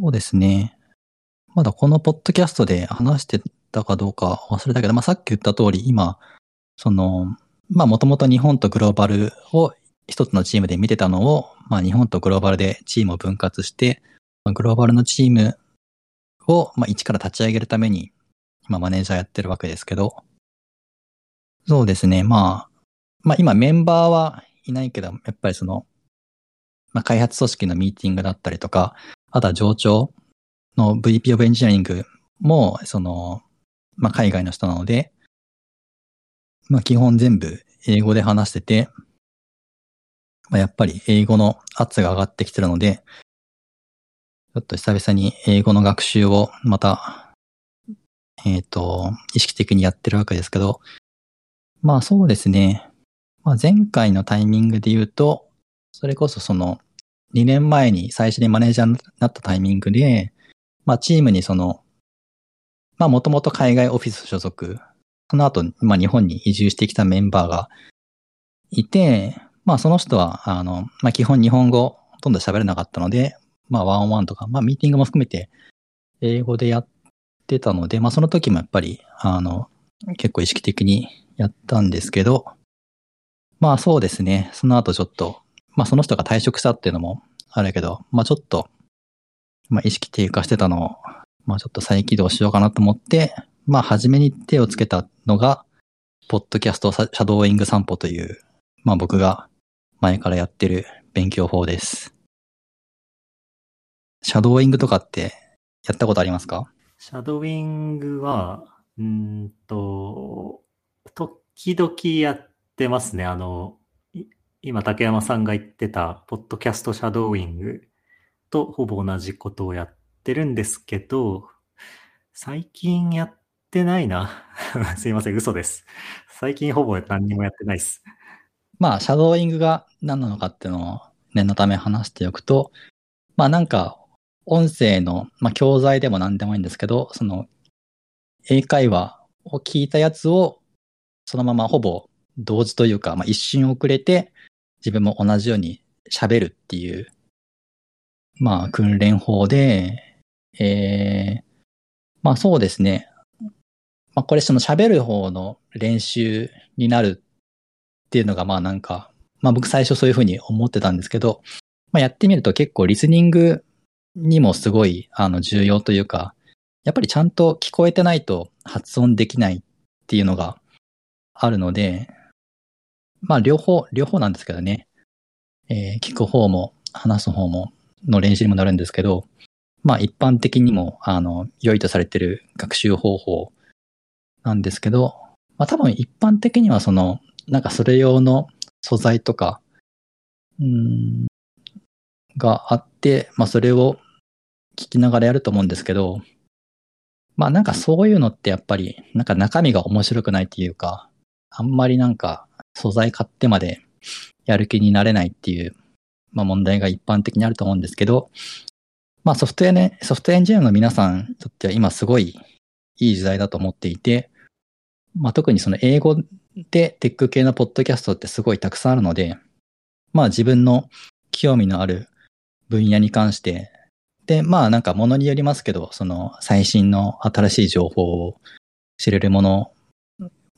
そうですね。まだこのポッドキャストで話してたかどうか忘れたけど、まあ、さっき言った通り、今、その、まあ、もともと日本とグローバルを一つのチームで見てたのを、まあ、日本とグローバルでチームを分割して、まあ、グローバルのチームを、まあ、一から立ち上げるために、今マネージャーやってるわけですけど、そうですね、まあ、まあ今メンバーはいないけど、やっぱりその、まあ開発組織のミーティングだったりとか、あとは上長の VP of Engineering も、その、まあ海外の人なので、まあ基本全部英語で話してて、まあやっぱり英語の圧が上がってきてるので、ちょっと久々に英語の学習をまた、えっ、ー、と、意識的にやってるわけですけど、まあそうですね。まあ、前回のタイミングで言うと、それこそその2年前に最初にマネージャーになったタイミングで、まあチームにその、まあもともと海外オフィス所属、その後、まあ日本に移住してきたメンバーがいて、まあその人は、あの、まあ基本日本語ほとんど喋れなかったので、まあワンオンワンとか、まあミーティングも含めて英語でやってたので、まあその時もやっぱり、あの、結構意識的にやったんですけど、まあそうですね。その後ちょっと、まあその人が退職したっていうのもあるけど、まあちょっと、まあ意識低下してたのを、まあちょっと再起動しようかなと思って、まあ初めに手をつけたのが、ポッドキャストシャドーイング散歩という、まあ僕が前からやってる勉強法です。シャドーイングとかってやったことありますか？シャドーイングは、うんと、時々やってますね。あの、今竹山さんが言ってた、ポッドキャストシャドーイングとほぼ同じことをやってるんですけど、最近やってないな。すいません、嘘です。最近ほぼ何にもやってないです。まあ、シャドーイングが何なのかっていうのを念のため話しておくと、まあなんか、音声の、まあ教材でも何でもいいんですけど、その、英会話を聞いたやつをそのままほぼ同時というか、まあ、一瞬遅れて自分も同じように喋るっていう、まあ、訓練法で、えー、まあそうですね。まあこれその喋る方の練習になるっていうのがまあなんか、まあ僕最初そういうふうに思ってたんですけど、まあやってみると結構リスニングにもすごいあの重要というか、やっぱりちゃんと聞こえてないと発音できないっていうのがあるので、まあ両方、両方なんですけどね。えー、聞く方も話す方もの練習にもなるんですけど、まあ一般的にも、あの、良いとされてる学習方法なんですけど、まあ多分一般的にはその、なんかそれ用の素材とか、うん、があって、まあそれを聞きながらやると思うんですけど、まあなんかそういうのってやっぱり、なんか中身が面白くないっていうか、あんまりなんか素材買ってまでやる気になれないっていう、まあ問題が一般的にあると思うんですけど、まあソフトウェアね、ソフトウェアエンジニアの皆さんにとっては今すごいいい時代だと思っていて、まあ特にその英語でテック系のポッドキャストってすごいたくさんあるので、まあ自分の興味のある分野に関して、で、まあなんかものによりますけど、その最新の新しい情報を知れるもの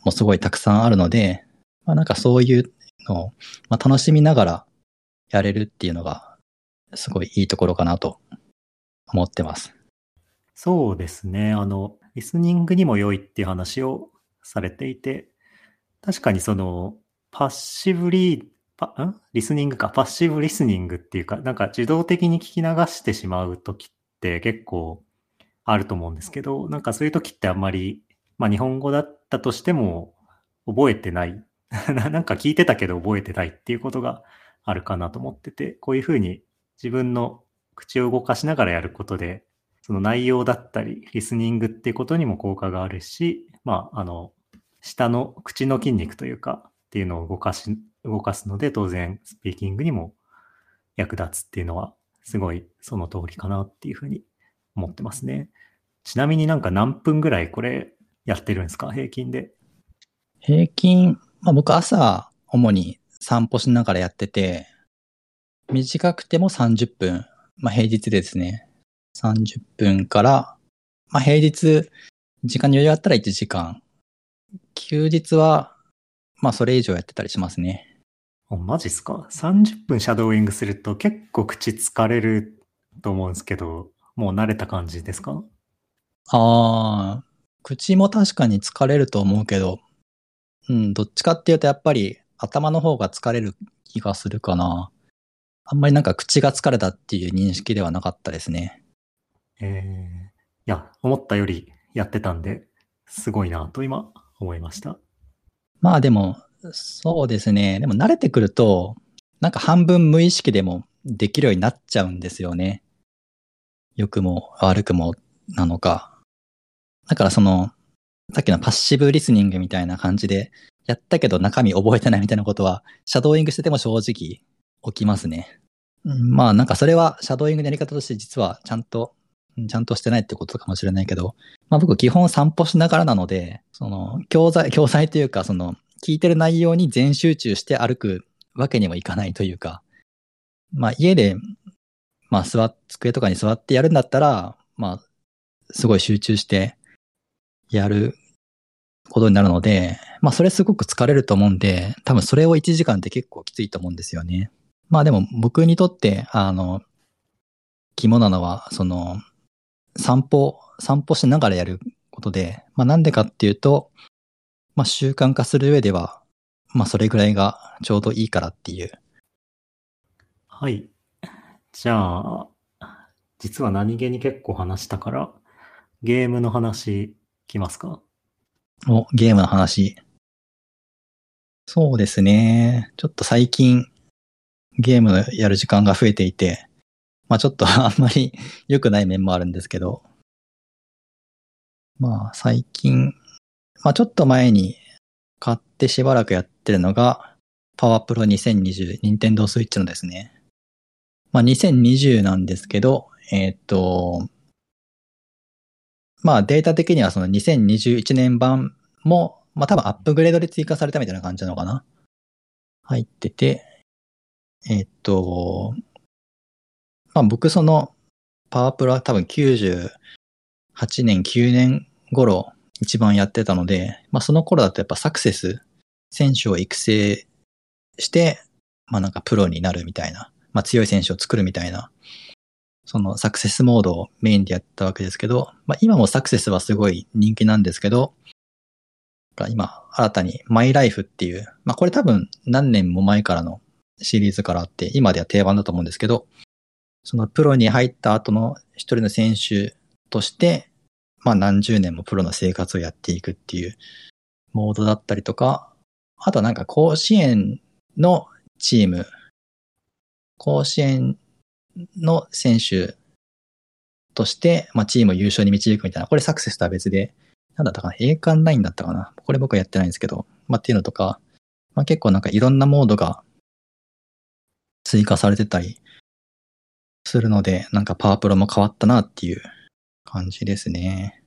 もすごいたくさんあるので、まあなんかそういうのを、まあ、楽しみながらやれるっていうのが、すごいいいところかなと思ってます。そうですね。あの、リスニングにも良いっていう話をされていて、確かにその、パッシブリパ、ん？リスニングか、パッシブリスニングっていうか、なんか自動的に聞き流してしまうときって結構あると思うんですけど、なんかそういうときってあんまりまあ日本語だったとしても覚えてない。なんか聞いてたけど覚えてないっていうことがあるかなと思ってて、こういうふうに自分の口を動かしながらやることで、その内容だったり、リスニングっていうことにも効果があるし、まあ、あの、下の口の筋肉というか、っていうのを動かし、動かすので、当然、スピーキングにも役立つっていうのは、すごいその通りかなっていうふうに思ってますね。ちなみになんか何分ぐらいこれやってるんですか？平均で。平均、まあ僕朝、主に散歩しながらやってて、短くても30分、まあ平日ですね。30分から、まあ平日、時間に余裕あったら1時間。休日は、まあそれ以上やってたりしますね。あマジっすか ?30 分シャドーイングすると結構口疲れると思うんですけど、もう慣れた感じですか？ああ、口も確かに疲れると思うけど、うん、どっちかっていうとやっぱり頭の方が疲れる気がするかな。あんまりなんか口が疲れたっていう認識ではなかったですね。えー、いや、思ったよりやってたんで、すごいなと今思いました。まあでも、そうですね。でも慣れてくると、なんか半分無意識でもできるようになっちゃうんですよね。良くも悪くもなのか。だからその、さっきのパッシブリスニングみたいな感じで、やったけど中身覚えてないみたいなことは、シャドーイングしてても正直起きますね。まあなんかそれはシャドーイングのやり方として実はちゃんと、ちゃんとしてないってことかもしれないけど、まあ僕基本散歩しながらなので、その教材、教材というかその聞いてる内容に全集中して歩くわけにもいかないというか、まあ家で、まあ座っ、机とかに座ってやるんだったら、まあすごい集中してやることになるので、まあそれすごく疲れると思うんで、多分それを1時間って結構きついと思うんですよね。まあでも僕にとって、あの、肝なのは、その、散歩、散歩しながらやることで、まあなんでかっていうと、まあ習慣化する上では、まあそれぐらいがちょうどいいからっていう。はい。じゃあ、実は何気に結構話したから、ゲームの話、きますか？お、ゲームの話。そうですね。ちょっと最近、ゲームやる時間が増えていて、まあちょっと あんまり良くない面もあるんですけど、まあ最近、まあちょっと前に買ってしばらくやってるのが、パワープロ2020、ニンテンドースイッチのですね。まあ2020なんですけど、えーっと、まあデータ的にはその2021年版も、まあ多分アップグレードで追加されたみたいな感じなのかな。入ってて、えっと、まあ僕そのパワープロは多分98年、9年頃一番やってたので、まあその頃だとやっぱサクセス、選手を育成して、まあなんかプロになるみたいな、まあ強い選手を作るみたいな、そのサクセスモードをメインでやったわけですけど、まあ今もサクセスはすごい人気なんですけど、今新たにマイライフっていう、まあこれ多分何年も前からのシリーズからあって、今では定番だと思うんですけど、そのプロに入った後の一人の選手として、まあ何十年もプロの生活をやっていくっていうモードだったりとか、あとはなんか甲子園のチーム、甲子園の選手として、まあチームを優勝に導くみたいな、これサクセスとは別で、なんだったかな栄冠ラインだったかなこれ僕はやってないんですけど、まあっていうのとか、まあ結構なんかいろんなモードが追加されてたりするので、なんかパワープロも変わったなっていう感じですね。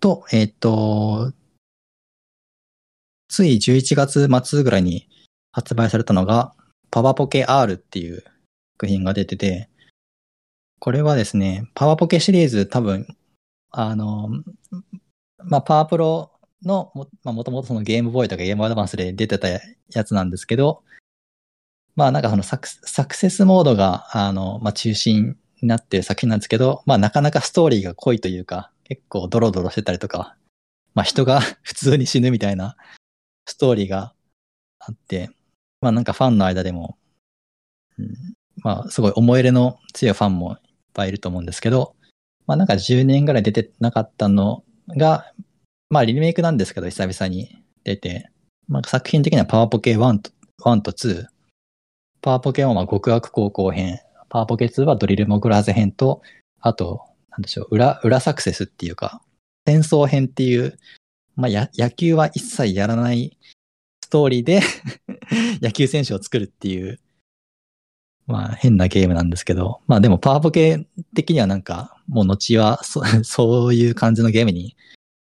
と、えっ、と、つい11月末ぐらいに発売されたのが、パワポケ R っていう作品が出てて、これはですね、パワポケシリーズ多分、あの、まあ、パワープロのも、まあ、もともとそのゲームボーイとかゲームアドバンスで出てたやつなんですけど、まあなんかそのサクサクセスモードが、あの、まあ中心になってる作品なんですけど、まあなかなかストーリーが濃いというか、結構ドロドロしてたりとか、まあ人が 普通に死ぬみたいなストーリーがあって、まあなんかファンの間でも、うん、まあすごい思い入れの強いファンもいっぱいいると思うんですけど、まあなんか10年ぐらい出てなかったのが、まあリメイクなんですけど久々に出て、まあ作品的にはパワーポケ1と ,1 と2、パワーポケ1は極悪高校編、パワーポケ2はドリルモグラーズ編と、あと、なんでしょう、裏、裏サクセスっていうか、戦争編っていう、まあ、野球は一切やらないトーリーで 野球選手を作るっていう、まあ、変なゲームなんですけど、まあでもパワーポケ的にはなんか、もう後はそ、そういう感じのゲームに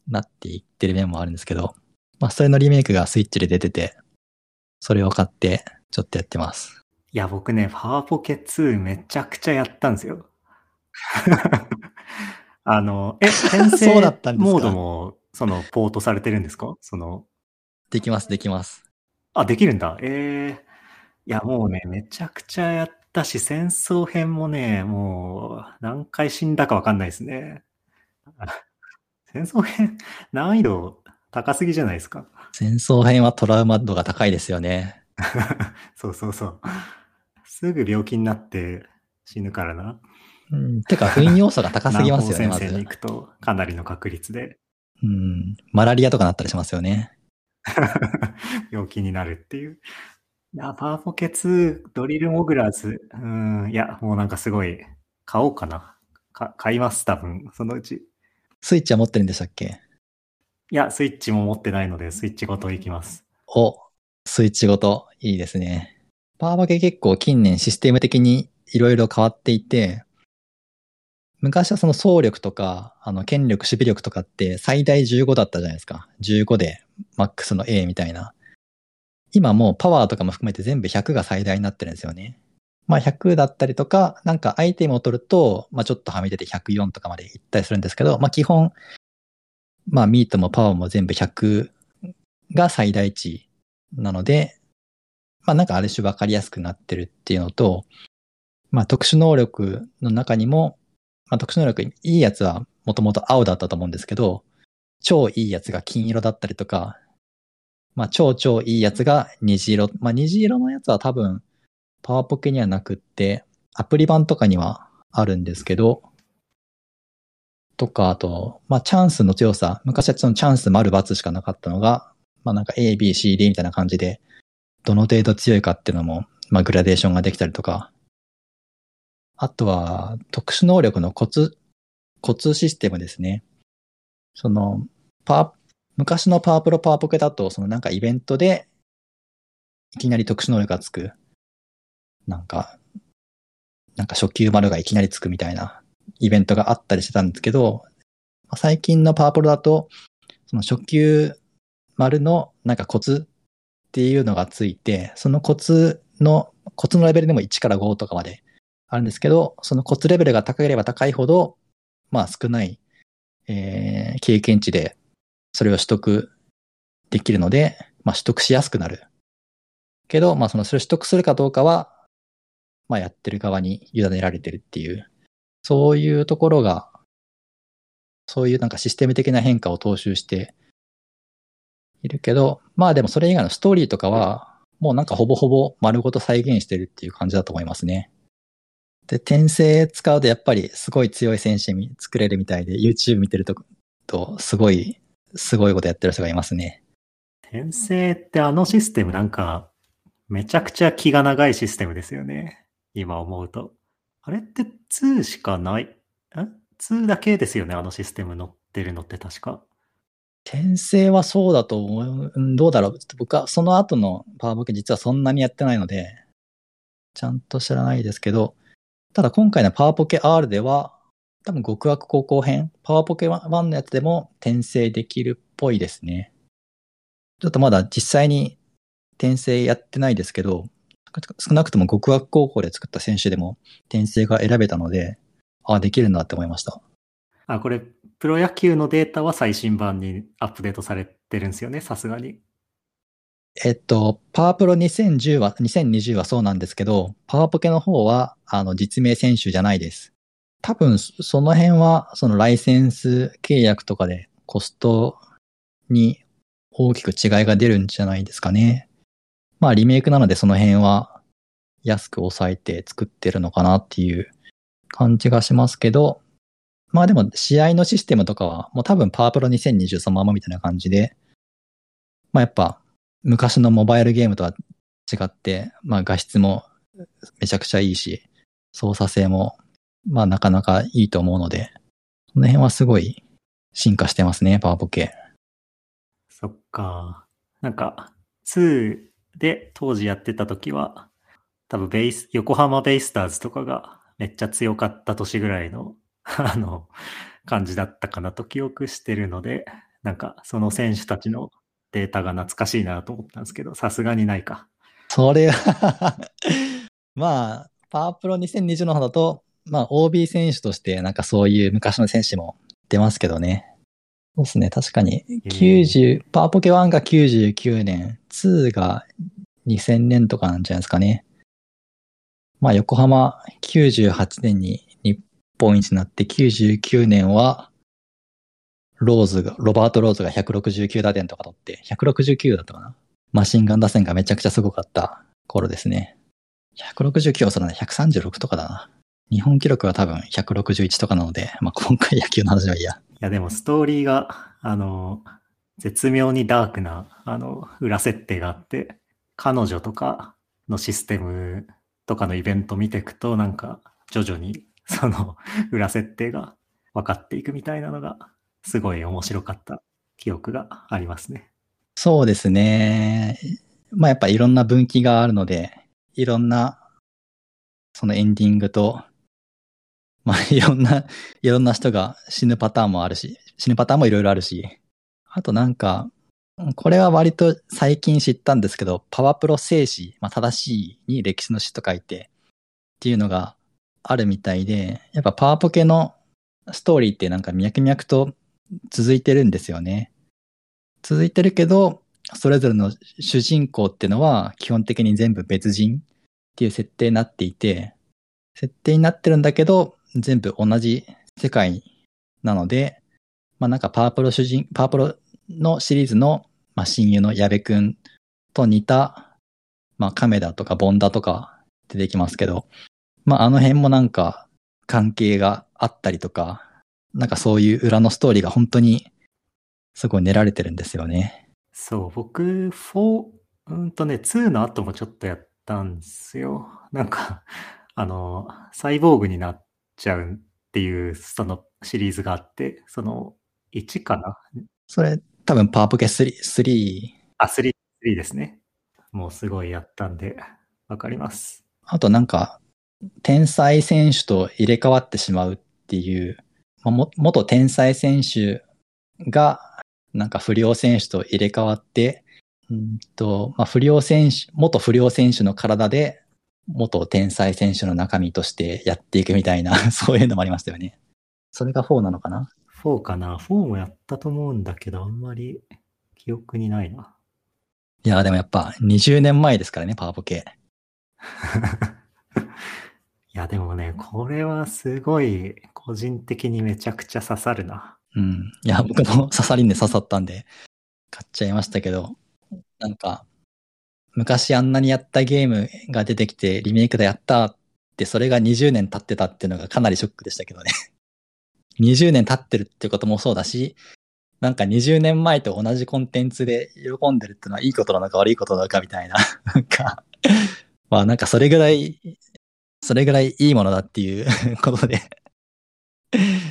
なっていってる面もあるんですけど、まあそれのリメイクがスイッチで出てて、それを買ってちょっとやってます。いや、僕ね、パワーポケ2めちゃくちゃやったんですよ。あの、え、転生モードも、その、ポートされてるんですか？その、できます、できます。あ、できるんだ。ええいや、もうね、めちゃくちゃやったし、戦争編もね、もう、何回死んだかわかんないですね。戦争編、難易度高すぎじゃないですか。戦争編はトラウマ度が高いですよね。そうそうそう。すぐ病気になって死ぬからな。うん。てか、封印要素が高すぎますよね、まず南方戦線に行。くと、かなりの確率でうん。マラリアとかなったりしますよね。病気になるっていう。いや、パワーポケ2、ドリルモグラーズ、うん、いや、もうなんかすごい、買おうかな。か買います、多分、そのうち。スイッチは持ってるんでしたっけ？いや、スイッチも持ってないので、スイッチごといきます。お、スイッチごと、いいですね。パワーバケ結構近年システム的にいろいろ変わっていて、昔はその総力とか、あの、権力、守備力とかって最大15だったじゃないですか。15でマックスの A みたいな。今もうパワーとかも含めて全部100が最大になってるんですよね。まあ100だったりとか、なんかアイテムを取ると、まあちょっとはみ出て104とかまでいったりするんですけど、まあ基本、まあミートもパワーも全部100が最大値なので、まあなんかある種分かりやすくなってるっていうのと、まあ特殊能力の中にも、まあ特殊能力いいやつはもともと青だったと思うんですけど、超いいやつが金色だったりとか、まあ超超いいやつが虹色。まあ虹色のやつは多分パワーポケにはなくって、アプリ版とかにはあるんですけど、とか、あと、まあチャンスの強さ。昔はそのチャンス丸×しかなかったのが、まあなんか A, B, C, D みたいな感じで、どの程度強いかっていうのも、まあグラデーションができたりとか、あとは特殊能力のコツ、コツシステムですね。その、パー昔のパワープロパワーポケだと、そのなんかイベントで、いきなり特殊能力がつく。なんか、なんか初級丸がいきなりつくみたいなイベントがあったりしてたんですけど、最近のパワープロだと、その初級丸のなんかコツっていうのがついて、そのコツの、コツのレベルでも1から5とかまであるんですけど、そのコツレベルが高ければ高いほど、まあ少ない、えー経験値でそれを取得できるので、まあ取得しやすくなる。けど、まあそのそれを取得するかどうかは、まあやってる側に委ねられてるっていう、そういうところが、そういうなんかシステム的な変化を踏襲しているけど、まあでもそれ以外のストーリーとかは、もうなんかほぼほぼ丸ごと再現してるっていう感じだと思いますね。で、転生使うとやっぱりすごい強い戦士に作れるみたいで、YouTube 見てると、とすごい、すごいことやってる人がいますね。転生ってあのシステムなんか、めちゃくちゃ気が長いシステムですよね。今思うと。あれって2しかない、ん ?2 だけですよね、あのシステム乗ってるのって確か。転生はそうだと思う。うんどうだろう。僕はその後のパワーボケ実はそんなにやってないので、ちゃんと知らないですけど、ただ今回のパワーポケ R では、多分極悪高校編、パワーポケ1のやつでも転生できるっぽいですね。ちょっとまだ実際に転生やってないですけど、少なくとも極悪高校で作った選手でも転生が選べたので、ああ、できるんだって思いました。あ、これ、プロ野球のデータは最新版にアップデートされてるんですよね、さすがに。えっと、パワープロ2010は、2020はそうなんですけど、パワーポケの方は、あの、実名選手じゃないです。多分、その辺は、そのライセンス契約とかでコストに大きく違いが出るんじゃないですかね。まあ、リメイクなのでその辺は安く抑えて作ってるのかなっていう感じがしますけど、まあでも試合のシステムとかはもう多分パワープロ2020そのままみたいな感じで、まあやっぱ昔のモバイルゲームとは違って、まあ画質もめちゃくちゃいいし、操作性もまあなかなかいいと思うので、その辺はすごい進化してますね、パワーポケ。そっか。なんか、2で当時やってた時は、多分ベイス、横浜ベイスターズとかがめっちゃ強かった年ぐらいの、あの、感じだったかなと記憶してるので、なんかその選手たちのデータが懐かしいなと思ったんですけど、さすがにないか。それはまあ、パワープロ2020の方だと、まあ OB 選手としてなんかそういう昔の選手も出ますけどね。そうですね、確かに。90、パワーポケ1が99年、2が2000年とかなんじゃないですかね。まあ横浜98年に日本一になって99年はローズが、ロバート・ローズが169打点とか取って、169だったかなマシンガン打線がめちゃくちゃすごかった頃ですね。169はそれね、136とかだな。日本記録は多分161とかなので、まあ、今回野球の話はいや。いや、でもストーリーが、あの、絶妙にダークな、あの、裏設定があって、彼女とかのシステムとかのイベント見ていくと、なんか、徐々に、その、裏設定が分かっていくみたいなのが、すごい面白かった記憶がありますね。そうですね。まあやっぱいろんな分岐があるので、いろんな、そのエンディングと、まあ いろんな、いろんな人が死ぬパターンもあるし、死ぬパターンもいろいろあるし、あとなんか、これは割と最近知ったんですけど、パワプロ静止、まあ正しいに歴史の詩と書いてっていうのがあるみたいで、やっぱパワポケのストーリーってなんか脈々と続いてるんですよね。続いてるけど、それぞれの主人公っていうのは基本的に全部別人っていう設定になっていて、設定になってるんだけど、全部同じ世界なので、まあなんかパワープロ主人、パープロのシリーズの、まあ、親友の矢部くんと似た、まあ亀田とかボンダとか出てきますけど、まああの辺もなんか関係があったりとか、なんかそういう裏のストーリーが本当にすごい練られてるんですよね。そう、僕、4、うんとね、2の後もちょっとやったんですよ。なんか、あの、サイボーグになっちゃうっていう、そのシリーズがあって、その、1かな？それ、多分パワーポケ3、3。あ、3、3ですね。もうすごいやったんで、わかります。あとなんか、天才選手と入れ替わってしまうっていうまあ、も元天才選手が、なんか不良選手と入れ替わって、うんと、まあ、不良選手、元不良選手の体で、元天才選手の中身としてやっていくみたいな、そういうのもありましたよね。それが4なのかな ?4 かな ?4 もやったと思うんだけど、あんまり記憶にないな。いや、でもやっぱ20年前ですからね、パワポケ。や、でもね、これはすごい、個人的にめちゃくちゃ刺さるな。うん。いや、僕も 刺さりんで刺さったんで、買っちゃいましたけど、なんか、昔あんなにやったゲームが出てきて、リメイクでやったって、それが20年経ってたっていうのがかなりショックでしたけどね。20年経ってるってこともそうだし、なんか20年前と同じコンテンツで喜んでるってのはいいことなのか悪いことなのかみたいな。なんか、まあなんかそれぐらいそれぐらいいいものだっていう ことで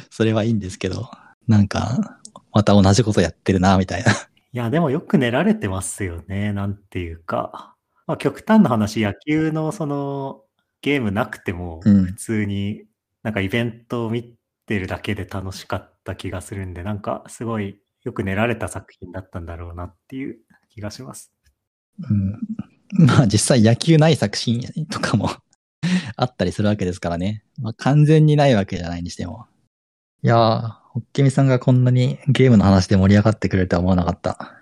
それはいいんですけど、なんか、また同じことやってるな、みたいな。いや、でもよく練られてますよね、なんていうか。まあ、極端な話、野球のその、ゲームなくても、普通になんかイベントを見てるだけで楽しかった気がするんで、なんかすごいよく練られた作品だったんだろうなっていう気がします。うん。まあ実際野球ない作品とかも あったりするわけですからね。まあ、完全にないわけじゃないにしても。いやー、ホッケミさんがこんなにゲームの話で盛り上がってくれるとは思わなかった。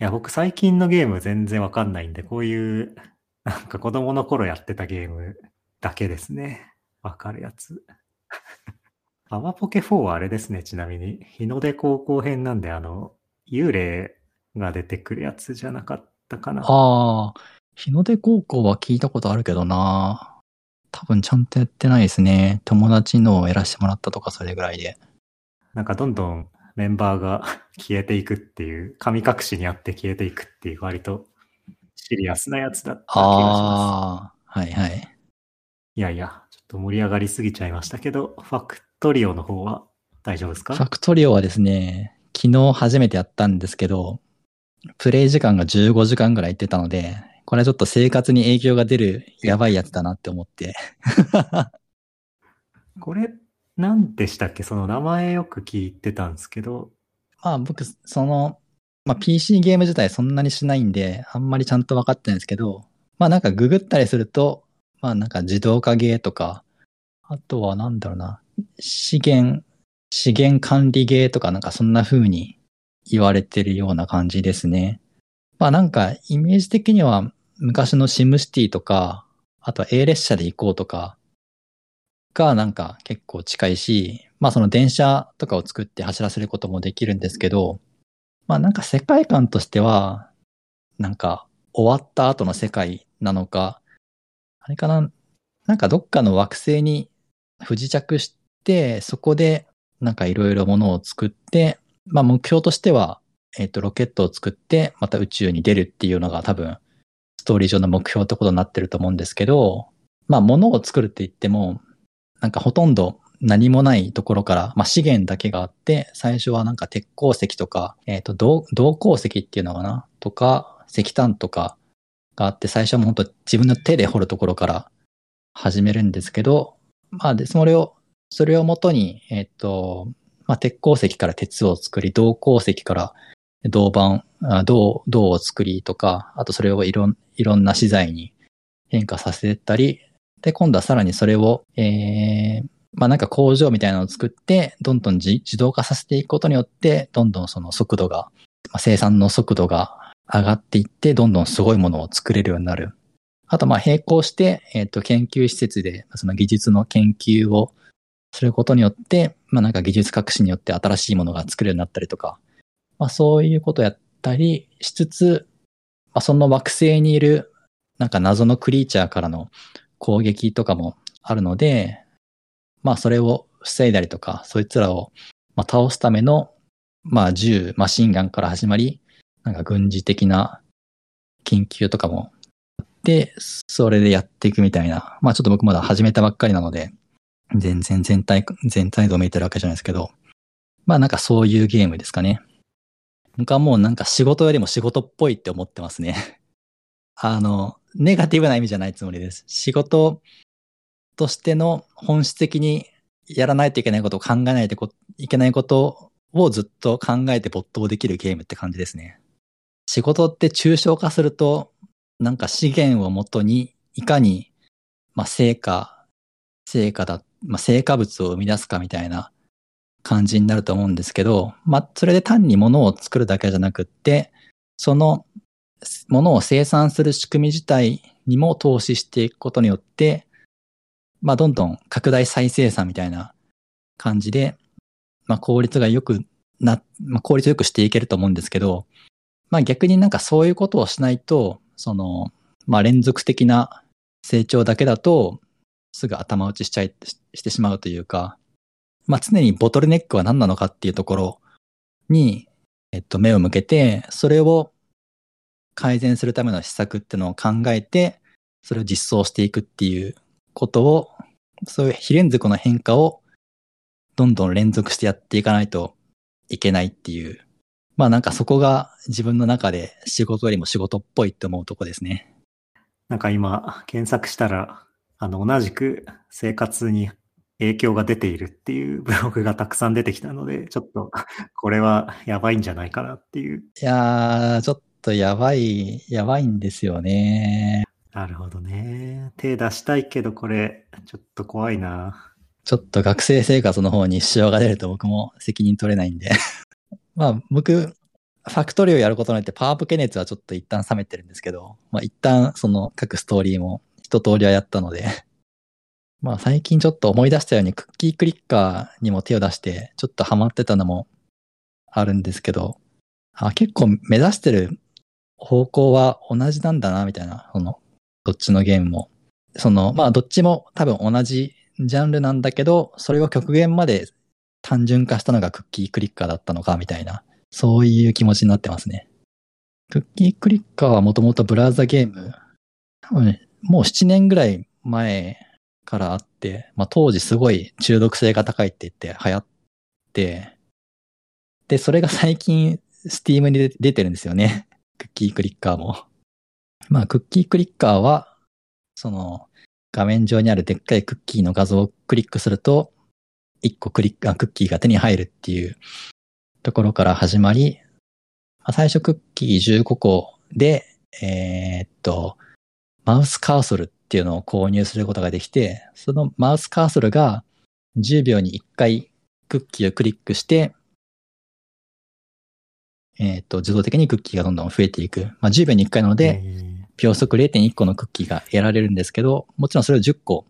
いや、僕最近のゲーム全然わかんないんで、こういう、なんか子供の頃やってたゲームだけですね。わかるやつ。パワポケ4はあれですね、ちなみに。日の出高校編なんで、あの、幽霊が出てくるやつじゃなかったかな。ああ、日の出高校は聞いたことあるけどな多分ちゃんとやってないですね。友達のをやらせてもらったとかそれぐらいで。なんかどんどんメンバーが 消えていくっていう、神隠しにあって消えていくっていう割とシリアスなやつだった気がします。ああ、はいはい。いやいや、ちょっと盛り上がりすぎちゃいましたけど、ファクトリオの方は大丈夫ですか？ファクトリオはですね、昨日初めてやったんですけど、プレイ時間が15時間ぐらいいってたので、これはちょっと生活に影響が出るやばいやつだなって思って。これ、何でしたっけ？その名前よく聞いてたんですけど。まあ僕、その、まあ PC ゲーム自体そんなにしないんで、あんまりちゃんと分かってないんですけど、まあなんかググったりすると、まあなんか自動化ゲーとか、あとはなんだろうな、資源、資源管理ゲーとかなんかそんな風に言われてるような感じですね。まあなんかイメージ的には昔のシムシティとか、あとは A 列車で行こうとかがなんか結構近いし、まあその電車とかを作って走らせることもできるんですけど、まあなんか世界観としては、なんか終わった後の世界なのか、あれかな、なんかどっかの惑星に不時着して、そこでなんかいろいろものを作って、まあ目標としては、えっ、ー、と、ロケットを作ってまた宇宙に出るっていうのが多分ストーリー上の目標ってことになってると思うんですけど、まあ物を作るって言っても、なんかほとんど何もないところから、まあ資源だけがあって、最初はなんか鉄鉱石とか、えっ、ー、と銅、鉱石っていうのかな？とか、石炭とかがあって、最初はもう本当自分の手で掘るところから始めるんですけど、まあで、それを、それをもとに、えっ、ー、と、まあ鉄鉱石から鉄を作り、銅鉱石から銅板、銅、銅を作りとか、あとそれをいろん、いろんな資材に変化させたり、で、今度はさらにそれを、えー、まあなんか工場みたいなのを作って、どんどん自動化させていくことによって、どんどんその速度が、まあ、生産の速度が上がっていって、どんどんすごいものを作れるようになる。あと、ま並行して、えっ、ー、と、研究施設で、その技術の研究をすることによって、まあなんか技術革新によって新しいものが作れるようになったりとか、まあそういうことやったりしつつ、まあその惑星にいる、なんか謎のクリーチャーからの攻撃とかもあるので、まあそれを防いだりとか、そいつらを、まあ、倒すための、まあ銃、マシンガンから始まり、なんか軍事的な研究とかもあって、それでやっていくみたいな。まあちょっと僕まだ始めたばっかりなので、全然全体、全体度を見てるわけじゃないですけど、まあなんかそういうゲームですかね。僕はもうなんか仕事よりも仕事っぽいって思ってますね。あの、ネガティブな意味じゃないつもりです。仕事としての本質的にやらないといけないことを考えないといけないことをずっと考えて没頭できるゲームって感じですね。仕事って抽象化すると、なんか資源をもとに、いかに、まあ、成果、成果だ、まあ、成果物を生み出すかみたいな感じになると思うんですけど、まあ、それで単に物を作るだけじゃなくって、その物を生産する仕組み自体にも投資していくことによって、まあ、どんどん拡大再生産みたいな感じで、まあ、効率が良くな、まあ、効率よくしていけると思うんですけど、まあ、逆になんかそういうことをしないと、その、まあ、連続的な成長だけだと、すぐ頭打ちしちゃい、してしまうというか、まあ、常にボトルネックは何なのかっていうところに、えっと、目を向けて、それを改善するための施策っていうのを考えて、それを実装していくっていうことをそういう非連続の変化をどんどん連続してやっていかないといけないっていう。まあなんかそこが自分の中で仕事よりも仕事っぽいって思うとこですね。なんか今検索したら、あの同じく生活に影響が出ているっていうブログがたくさん出てきたので、ちょっと これはやばいんじゃないかなっていう。いやー、ちょっとやばい、やばいんですよね。なるほどね。手出したいけど、これ、ちょっと怖いな。ちょっと学生生活の方に支障が出ると僕も責任取れないんで まあ、僕、ファクトリーをやることによってパワーアップ系熱はちょっと一旦冷めてるんですけど、まあ一旦その各ストーリーも一通りはやったのでまあ最近ちょっと思い出したようにクッキークリッカーにも手を出してちょっとハマってたのもあるんですけど、あ結構目指してる方向は同じなんだな、みたいな、そのどっちのゲームも。その、まあ、どっちも多分同じジャンルなんだけど、それを極限まで単純化したのがクッキークリッカーだったのか、みたいな、そういう気持ちになってますね。クッキークリッカーはもともとブラウザゲーム、多分、もう7年ぐらい前からあって、まあ当時すごい中毒性が高いって言って流行って、で、それが最近、スティームに出てるんですよね。クッキークリッカーも。まあ、クッキークリッカーは、その、画面上にあるでっかいクッキーの画像をクリックすると、1個クリック、クッキーが手に入るっていうところから始まり、まあ、最初クッキー15個で、えー、っと、マウスカーソルっっていうのを購入することができて、そのマウスカーソルが10秒に1回クッキーをクリックして、えっ、と、自動的にクッキーがどんどん増えていく。まあ、10秒に1回なので、えー秒速0.1個のクッキーが得られるんですけど、もちろんそれを10個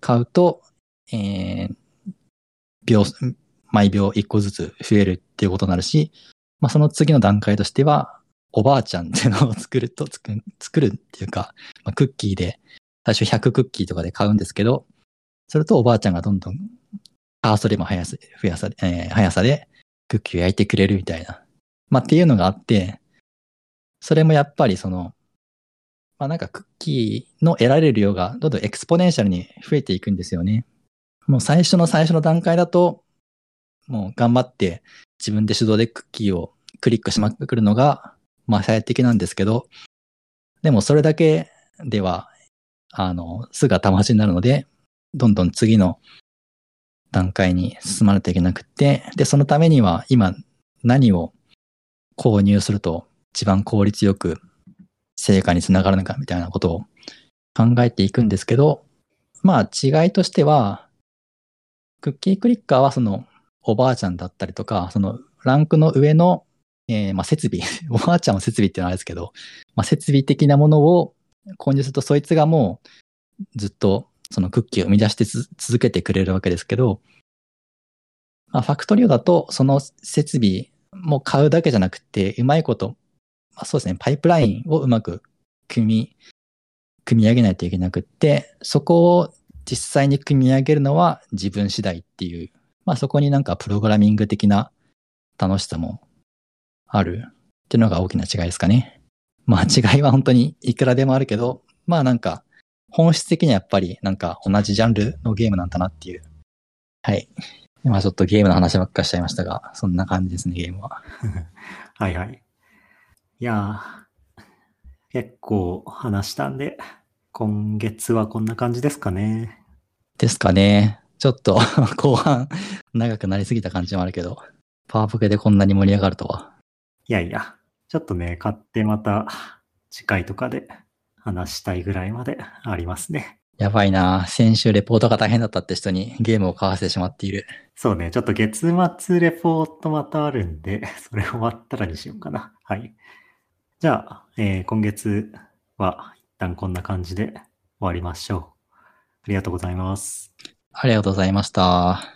買うと、えー秒、毎秒1個ずつ増えるっていうことになるし、まあ、その次の段階としては、おばあちゃんっていうのを作ると、作る作るっていうか、まあ、クッキーで、最初100クッキーとかで買うんですけど、それとおばあちゃんがどんどん、カーソルも速さ、増やさ、えー速さでクッキーを焼いてくれるみたいな。まあ、っていうのがあって、それもやっぱりその、まあなんかクッキーの得られる量がどんどん exponential に増えていくんですよね。もう最初の最初の段階だと、もう頑張って自分で手動でクッキーをクリックしまくるのが、まあ最適なんですけど、でもそれだけでは、あの、すぐ頭打ちになるので、どんどん次の段階に進まないといけなくって、で、そのためには今何を購入すると一番効率よく成果につながるのかみたいなことを考えていくんですけど、まあ違いとしては、クッキークリッカーはそのおばあちゃんだったりとか、そのランクの上の、えーまあ設備、おばあちゃんは設備っていうのはあれですけど、まあ設備的なものを購入するとそいつがもうずっとそのクッキーを生み出して続けてくれるわけですけど、まあファクトリオだとその設備も買うだけじゃなくて、うまいことまあ、そうですね、パイプラインをうまく組み、組み上げないといけなくって、そこを実際に組み上げるのは自分次第っていう、まあそこになんかプログラミング的な楽しさもあるっていうのが大きな違いですかね。まあ違いは本当にいくらでもあるけど、まあなんか本質的にはやっぱりなんか同じジャンルのゲームなんだなっていう。はい。今ちょっとゲームの話ばっかしちゃいましたが、そんな感じですね、ゲームは。はいはい。いやー、結構話したんで、今月はこんな感じですかね。ですかね。ちょっと 後半長くなりすぎた感じもあるけど、パワーポケでこんなに盛り上がるとは。いやいや、ちょっとね、買ってまた次回とかで話したいぐらいまでありますね。やばいな先週レポートが大変だったって人にゲームを買わせてしまっている。そうね、ちょっと月末レポートまたあるんで、それ終わったらにしようかな。はい。じゃあ、えー今月は一旦こんな感じで終わりましょう。ありがとうございます。ありがとうございました。